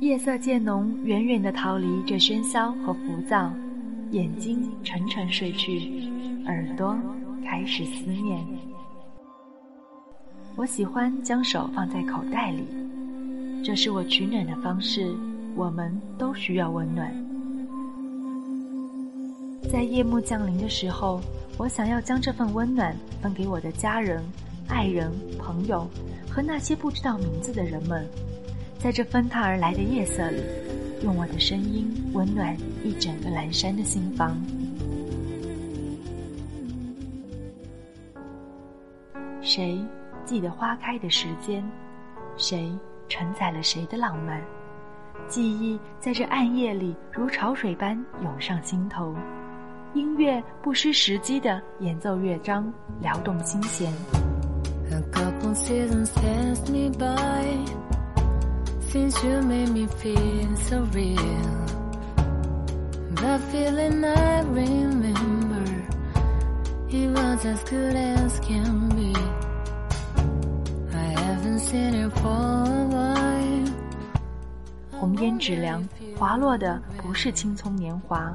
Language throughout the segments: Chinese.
夜色渐浓，远远的逃离这喧嚣和浮躁，眼睛沉沉睡去，耳朵开始思念。我喜欢将手放在口袋里，这是我取暖的方式。我们都需要温暖。在夜幕降临的时候，我想要将这份温暖分给我的家人、爱人、朋友和那些不知道名字的人们。在这纷沓而来的夜色里，用我的声音温暖一整个阑珊的心房。谁记得花开的时间？谁承载了谁的浪漫？记忆在这暗夜里如潮水般涌上心头。音乐不失时机地演奏乐章，撩动心弦。That feeling I remember, it was as good as can be. 红烟纸凉，滑落的不是青葱年华，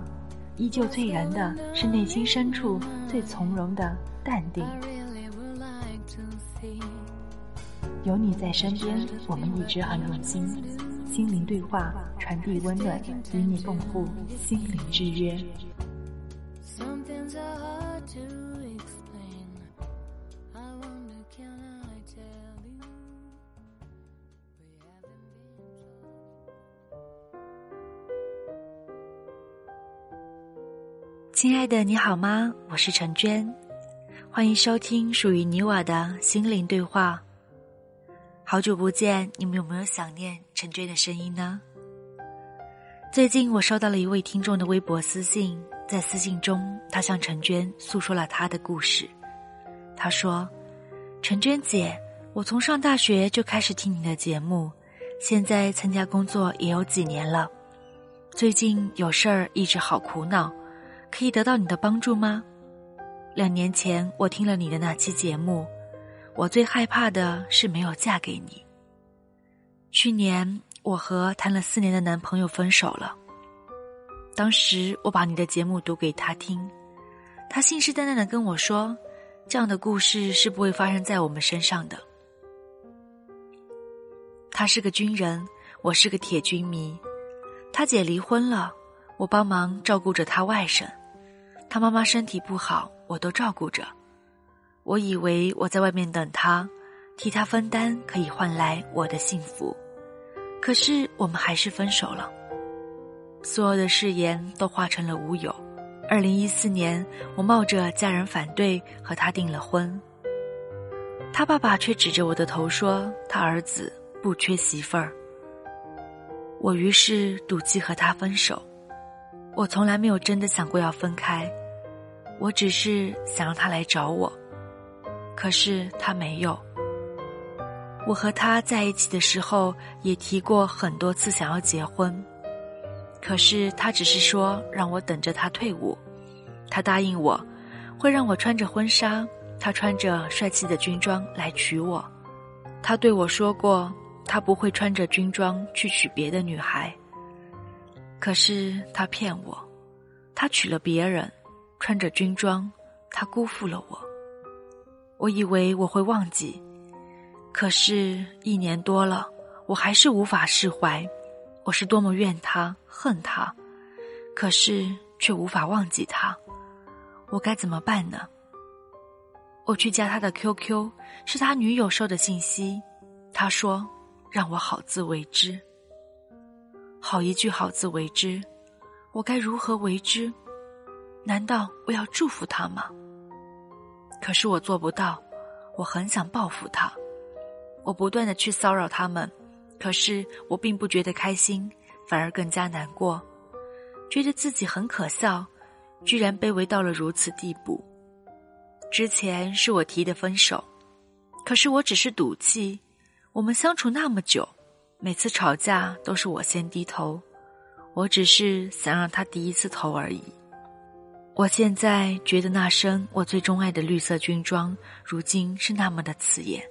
依旧醉人的是内心深处最从容的淡定。有你在身边，我们一直很用心。心灵对话，传递温暖，与你共赴心灵之约。亲爱的，你好吗？我是陈娟，欢迎收听属于你我的心灵对话。好久不见，你们有没有想念陈娟的声音呢？最近我收到了一位听众的微博私信，在私信中，他向陈娟诉说了他的故事。他说：“陈娟姐，我从上大学就开始听你的节目，现在参加工作也有几年了。最近有事儿，一直好苦恼，可以得到你的帮助吗？两年前我听了你的那期节目。”我最害怕的是没有嫁给你。去年我和谈了四年的男朋友分手了。当时我把你的节目读给他听，他信誓旦旦的跟我说：“这样的故事是不会发生在我们身上的。”他是个军人，我是个铁军迷。他姐离婚了，我帮忙照顾着他外甥。他妈妈身体不好，我都照顾着。我以为我在外面等他，替他分担可以换来我的幸福，可是我们还是分手了。所有的誓言都化成了乌有。二零一四年，我冒着家人反对和他订了婚，他爸爸却指着我的头说他儿子不缺媳妇儿。我于是赌气和他分手。我从来没有真的想过要分开，我只是想让他来找我。可是他没有。我和他在一起的时候也提过很多次想要结婚，可是他只是说让我等着他退伍。他答应我，会让我穿着婚纱，他穿着帅气的军装来娶我。他对我说过，他不会穿着军装去娶别的女孩。可是他骗我，他娶了别人，穿着军装，他辜负了我。我以为我会忘记，可是，一年多了，我还是无法释怀。我是多么怨他、恨他，可是却无法忘记他。我该怎么办呢？我去加他的 QQ，是他女友收的信息。他说：“让我好自为之。”好一句好自为之，我该如何为之？难道我要祝福他吗？可是我做不到，我很想报复他，我不断的去骚扰他们，可是我并不觉得开心，反而更加难过，觉得自己很可笑，居然卑微到了如此地步。之前是我提的分手，可是我只是赌气，我们相处那么久，每次吵架都是我先低头，我只是想让他第一次头而已。我现在觉得那身我最钟爱的绿色军装，如今是那么的刺眼，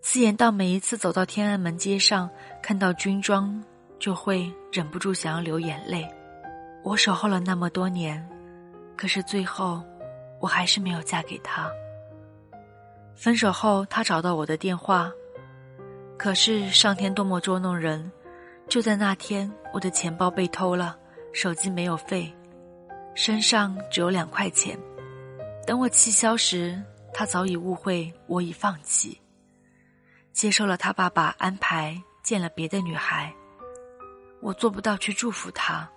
刺眼到每一次走到天安门街上，看到军装，就会忍不住想要流眼泪。我守候了那么多年，可是最后，我还是没有嫁给他。分手后，他找到我的电话。可是上天多么捉弄人！就在那天，我的钱包被偷了，手机没有费，身上只有两块钱。等我气消时，他早已误会我已放弃，接受了他爸爸安排，见了别的女孩。我做不到去祝福他，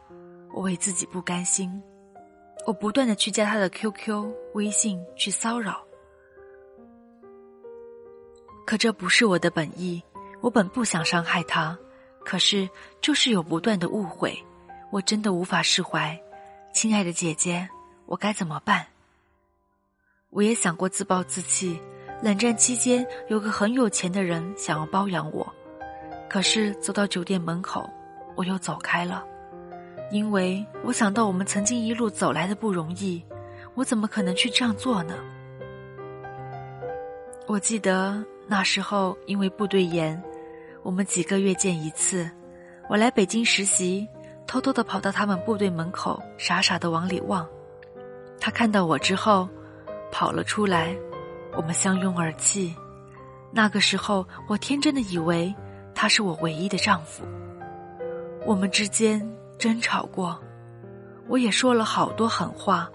我为自己不甘心，我不断的去加他的 QQ、微信去骚扰。可这不是我的本意，我本不想伤害他，可是就是有不断的误会，我真的无法释怀。亲爱的姐姐，我该怎么办？我也想过自暴自弃。冷战期间，有个很有钱的人想要包养我，可是走到酒店门口，我又走开了，因为我想到我们曾经一路走来的不容易，我怎么可能去这样做呢？我记得。那时候因为部队严，我们几个月见一次。我来北京实习，偷偷的跑到他们部队门口，傻傻的往里望。他看到我之后，跑了出来，我们相拥而泣。那个时候，我天真的以为他是我唯一的丈夫。我们之间争吵过，我也说了好多狠话，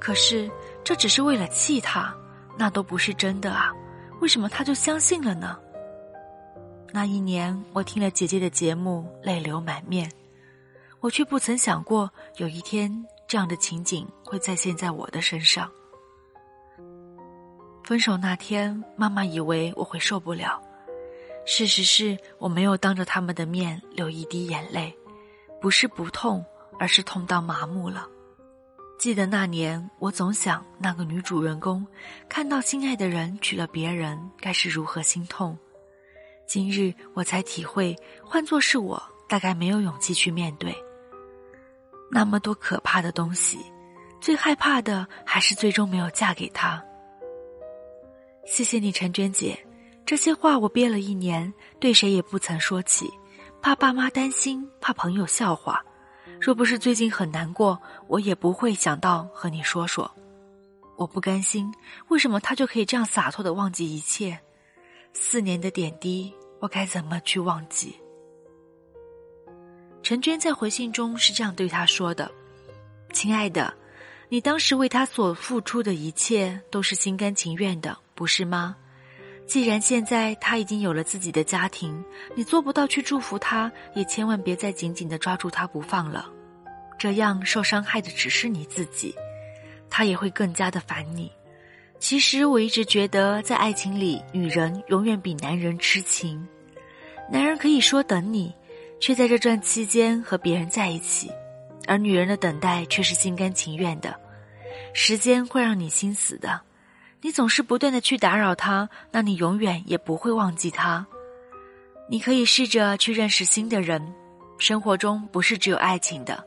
可是这只是为了气他，那都不是真的啊。为什么他就相信了呢？那一年，我听了姐姐的节目，泪流满面，我却不曾想过有一天这样的情景会再现在我的身上。分手那天，妈妈以为我会受不了，事实是我没有当着他们的面流一滴眼泪，不是不痛，而是痛到麻木了。记得那年，我总想那个女主人公看到心爱的人娶了别人，该是如何心痛。今日我才体会，换作是我，大概没有勇气去面对那么多可怕的东西。最害怕的还是最终没有嫁给他。谢谢你，陈娟姐，这些话我憋了一年，对谁也不曾说起，怕爸妈担心，怕朋友笑话。若不是最近很难过，我也不会想到和你说说。我不甘心，为什么他就可以这样洒脱的忘记一切？四年的点滴，我该怎么去忘记？陈娟在回信中是这样对他说的：“亲爱的，你当时为他所付出的一切都是心甘情愿的，不是吗？既然现在他已经有了自己的家庭，你做不到去祝福他，也千万别再紧紧的抓住他不放了。这样受伤害的只是你自己，他也会更加的烦你。其实我一直觉得，在爱情里，女人永远比男人痴情。男人可以说等你，却在这段期间和别人在一起，而女人的等待却是心甘情愿的。时间会让你心死的。你总是不断的去打扰他，那你永远也不会忘记他。你可以试着去认识新的人，生活中不是只有爱情的。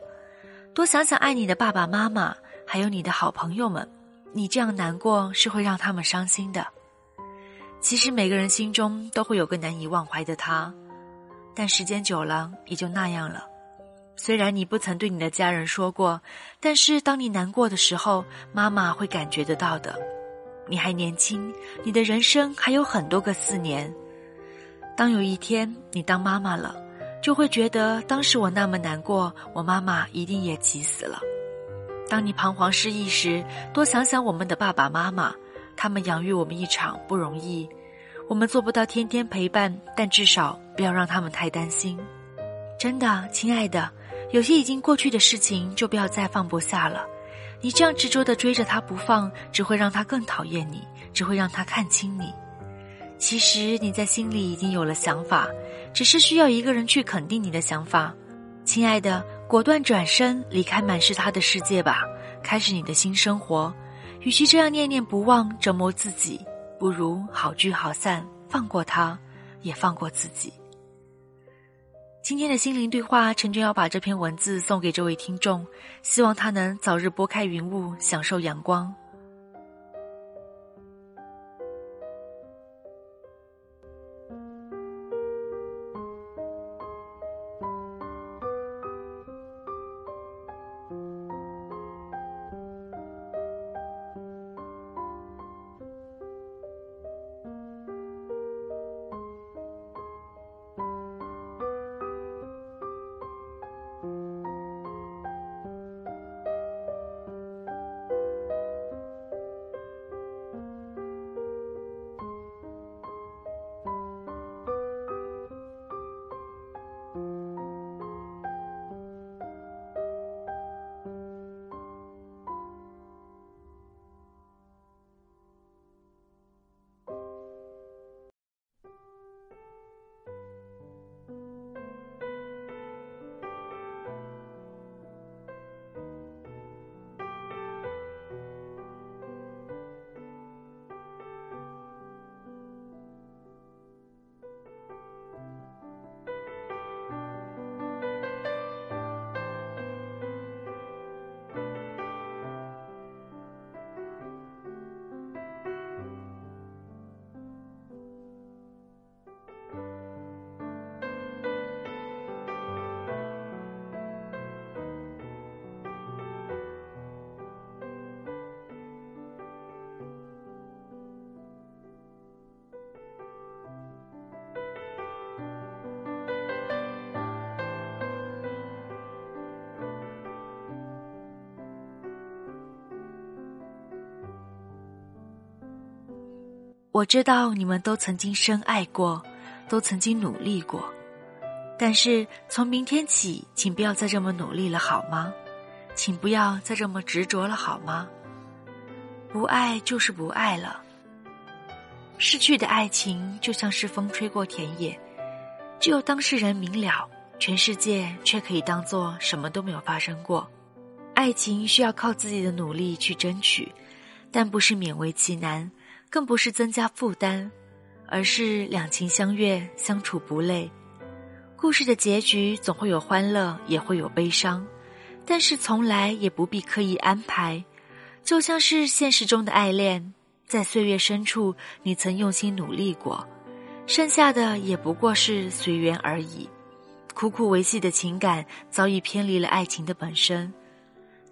多想想爱你的爸爸妈妈，还有你的好朋友们。你这样难过是会让他们伤心的。其实每个人心中都会有个难以忘怀的他，但时间久了也就那样了。虽然你不曾对你的家人说过，但是当你难过的时候，妈妈会感觉得到的。你还年轻，你的人生还有很多个四年。当有一天你当妈妈了，就会觉得当时我那么难过，我妈妈一定也急死了。当你彷徨失意时，多想想我们的爸爸妈妈，他们养育我们一场不容易。我们做不到天天陪伴，但至少不要让他们太担心。真的，亲爱的，有些已经过去的事情，就不要再放不下了。你这样执着的追着他不放，只会让他更讨厌你，只会让他看清你。其实你在心里已经有了想法，只是需要一个人去肯定你的想法。亲爱的，果断转身离开满是他的世界吧，开始你的新生活。与其这样念念不忘折磨自己，不如好聚好散，放过他，也放过自己。今天的心灵对话，陈娟要把这篇文字送给这位听众，希望他能早日拨开云雾，享受阳光。我知道你们都曾经深爱过，都曾经努力过，但是从明天起，请不要再这么努力了，好吗？请不要再这么执着了，好吗？不爱就是不爱了。失去的爱情就像是风吹过田野，只有当事人明了，全世界却可以当做什么都没有发生过。爱情需要靠自己的努力去争取，但不是勉为其难。更不是增加负担，而是两情相悦，相处不累。故事的结局总会有欢乐，也会有悲伤，但是从来也不必刻意安排。就像是现实中的爱恋，在岁月深处，你曾用心努力过，剩下的也不过是随缘而已。苦苦维系的情感早已偏离了爱情的本身。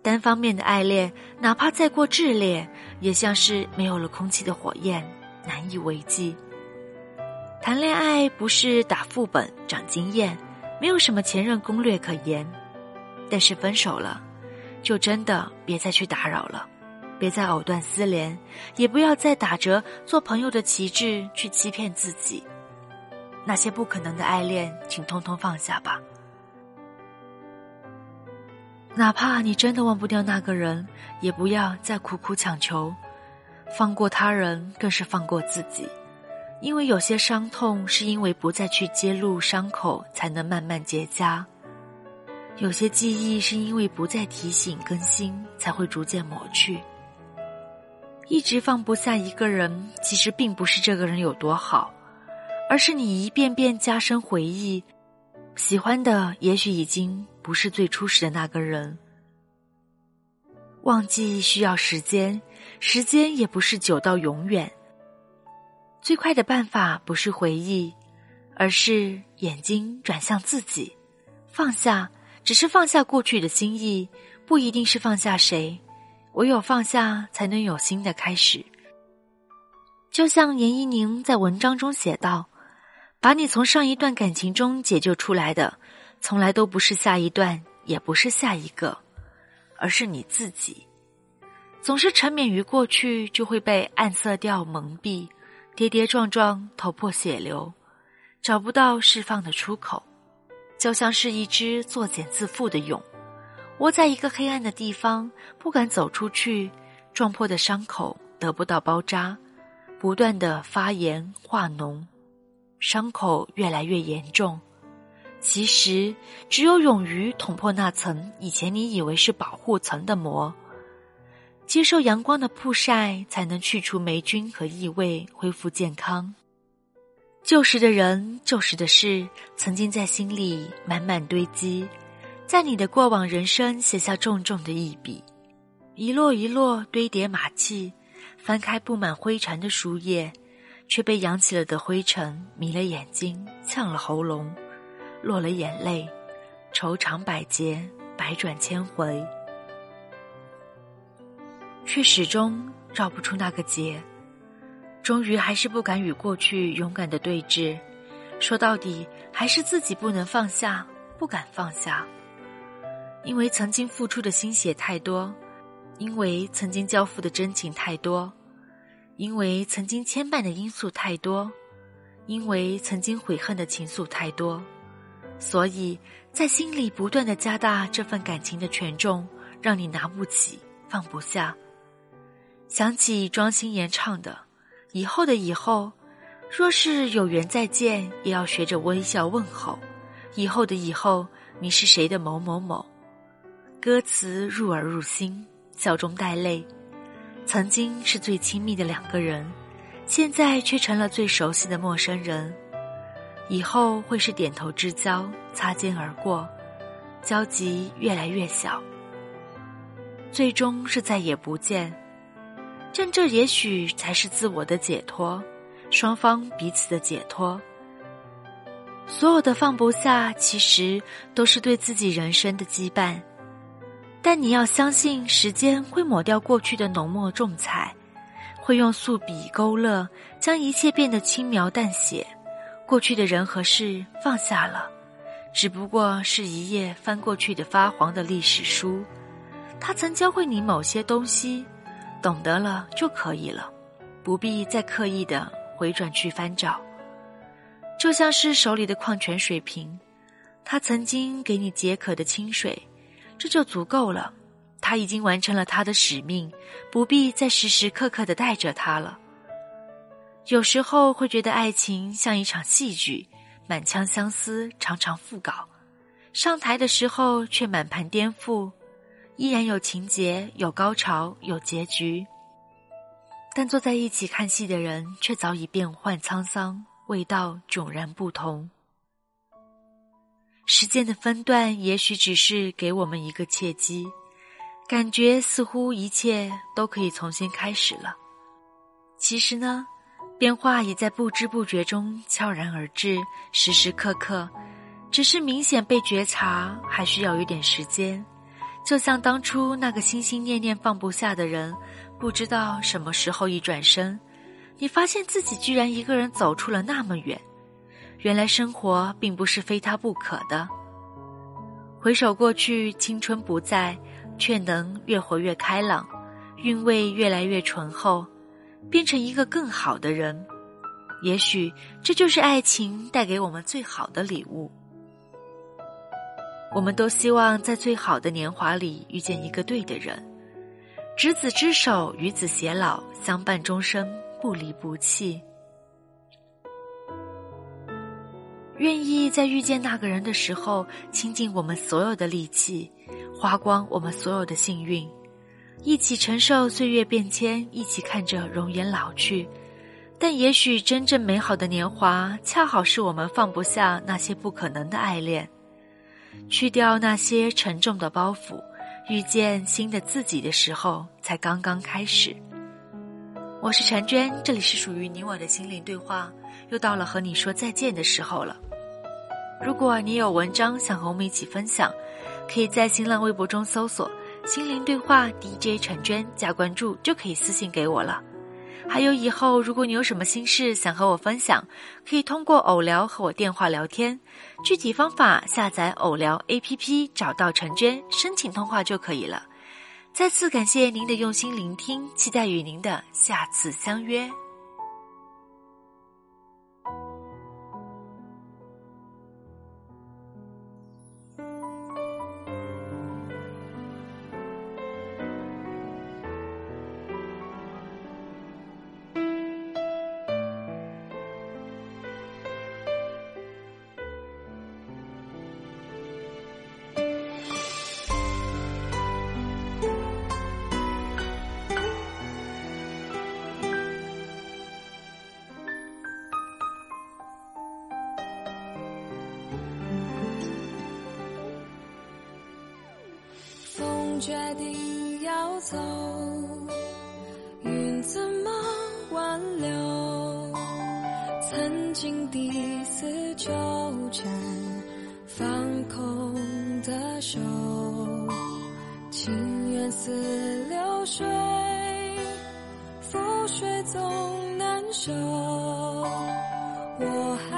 单方面的爱恋，哪怕再过炽烈，也像是没有了空气的火焰，难以为继。谈恋爱不是打副本长经验，没有什么前任攻略可言。但是分手了，就真的别再去打扰了，别再藕断丝连，也不要再打着做朋友的旗帜去欺骗自己。那些不可能的爱恋，请通通放下吧。哪怕你真的忘不掉那个人，也不要再苦苦强求。放过他人，更是放过自己，因为有些伤痛是因为不再去揭露伤口，才能慢慢结痂；有些记忆是因为不再提醒更新，才会逐渐抹去。一直放不下一个人，其实并不是这个人有多好，而是你一遍遍加深回忆，喜欢的也许已经。不是最初时的那个人。忘记需要时间，时间也不是久到永远。最快的办法不是回忆，而是眼睛转向自己，放下，只是放下过去的心意，不一定是放下谁。唯有放下，才能有新的开始。就像严一宁在文章中写道：“把你从上一段感情中解救出来的。”从来都不是下一段，也不是下一个，而是你自己。总是沉湎于过去，就会被暗色调蒙蔽，跌跌撞撞，头破血流，找不到释放的出口，就像是一只作茧自缚的蛹，窝在一个黑暗的地方，不敢走出去。撞破的伤口得不到包扎，不断的发炎化脓，伤口越来越严重。其实，只有勇于捅破那层以前你以为是保护层的膜，接受阳光的曝晒，才能去除霉菌和异味，恢复健康。旧时的人，旧时的事，曾经在心里满满堆积，在你的过往人生写下重重的一笔，一摞一摞堆叠马迹。翻开布满灰尘的书页，却被扬起了的灰尘迷了眼睛，呛了喉咙，落了眼泪，愁肠百结，百转千回，却始终绕不出那个结。终于还是不敢与过去勇敢的对峙，说到底还是自己不能放下，不敢放下，因为曾经付出的心血太多。因为曾经交付的真情太多，因为曾经牵绊的因素太多，因为曾经悔恨的情愫太多，所以在心里不断的加大这份感情的权重，让你拿不起放不下。想起庄心妍唱的：“以后的以后，若是有缘再见，也要学着微笑问候。以后的以后，你是谁的某某某？”歌词入耳入心。笑中带泪，曾经是最亲密的两个人，现在却成了最熟悉的陌生人。以后会是点头之交，擦肩而过，交集越来越小，最终是再也不见。但这也许才是自我的解脱，双方彼此的解脱。所有的放不下，其实都是对自己人生的羁绊。但你要相信，时间会抹掉过去的浓墨重彩，会用素笔勾勒，将一切变得轻描淡写。过去的人和事放下了，只不过是一页翻过去的发黄的历史书。他曾教会你某些东西，懂得了就可以了，不必再刻意的回转去翻找。就像是手里的矿泉水瓶，他曾经给你解渴的清水。这就足够了，他已经完成了他的使命，不必再时时刻刻的带着他了。有时候会觉得爱情像一场戏剧，满腔相思，常常复稿，上台的时候却满盘颠覆，依然有情节，有高潮，有结局，但坐在一起看戏的人却早已变幻沧桑，味道迥然不同。时间的分段，也许只是给我们一个契机，感觉似乎一切都可以重新开始了。其实呢，变化也在不知不觉中悄然而至，时时刻刻，只是明显被觉察，还需要一点时间。就像当初那个心心念念放不下的人，不知道什么时候一转身，你发现自己居然一个人走出了那么远。原来生活并不是非他不可的。回首过去，青春不在，却能越活越开朗，韵味越来越醇厚，变成一个更好的人。也许这就是爱情带给我们最好的礼物。我们都希望在最好的年华里遇见一个对的人，执子之手，与子偕老，相伴终生，不离不弃。愿意在遇见那个人的时候，倾尽我们所有的力气，花光我们所有的幸运，一起承受岁月变迁，一起看着容颜老去。但也许真正美好的年华，恰好是我们放不下那些不可能的爱恋，去掉那些沉重的包袱，遇见新的自己的时候，才刚刚开始。我是婵娟，这里是属于你我的心灵对话，又到了和你说再见的时候了。如果你有文章想和我们一起分享，可以在新浪微博中搜索“心灵对话 DJ 陈娟”加关注，就可以私信给我了。还有以后如果你有什么心事想和我分享，可以通过偶聊和我电话聊天。具体方法下载偶聊 APP，找到陈娟申请通话就可以了。再次感谢您的用心聆听，期待与您的下次相约。曾经抵死纠缠放空的手情缘似流水覆水总难收。我还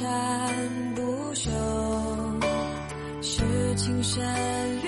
山不休是情深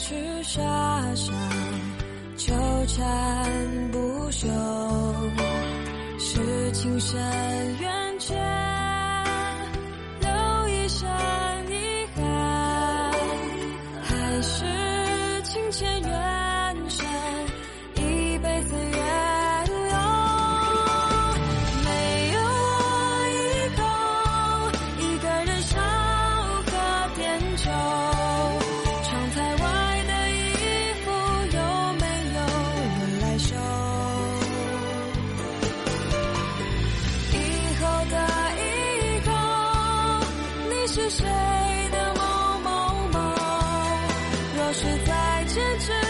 是傻傻纠缠不休是情深缘浅是再坚持。